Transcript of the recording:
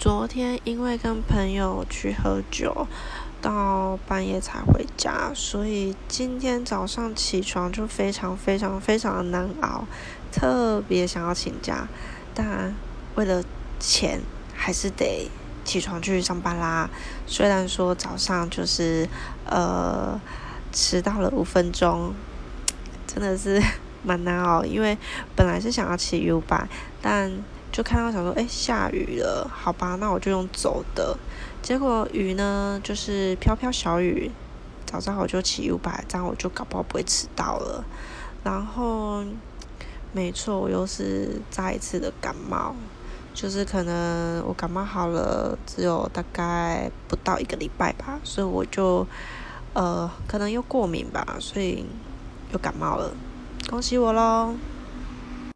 昨天因为跟朋友去喝酒，到半夜才回家，所以今天早上起床就非常非常非常的难熬，特别想要请假，但为了钱还是得起床去上班啦。虽然说早上就是呃迟到了五分钟，真的是。蛮难熬，因为本来是想要骑 U 拜，但就看到想说，哎，下雨了，好吧，那我就用走的。结果雨呢，就是飘飘小雨，早上我就骑 U 百，这样我就搞不好不会迟到了。然后，没错，我又是再一次的感冒，就是可能我感冒好了，只有大概不到一个礼拜吧，所以我就呃，可能又过敏吧，所以又感冒了。恭喜我喽！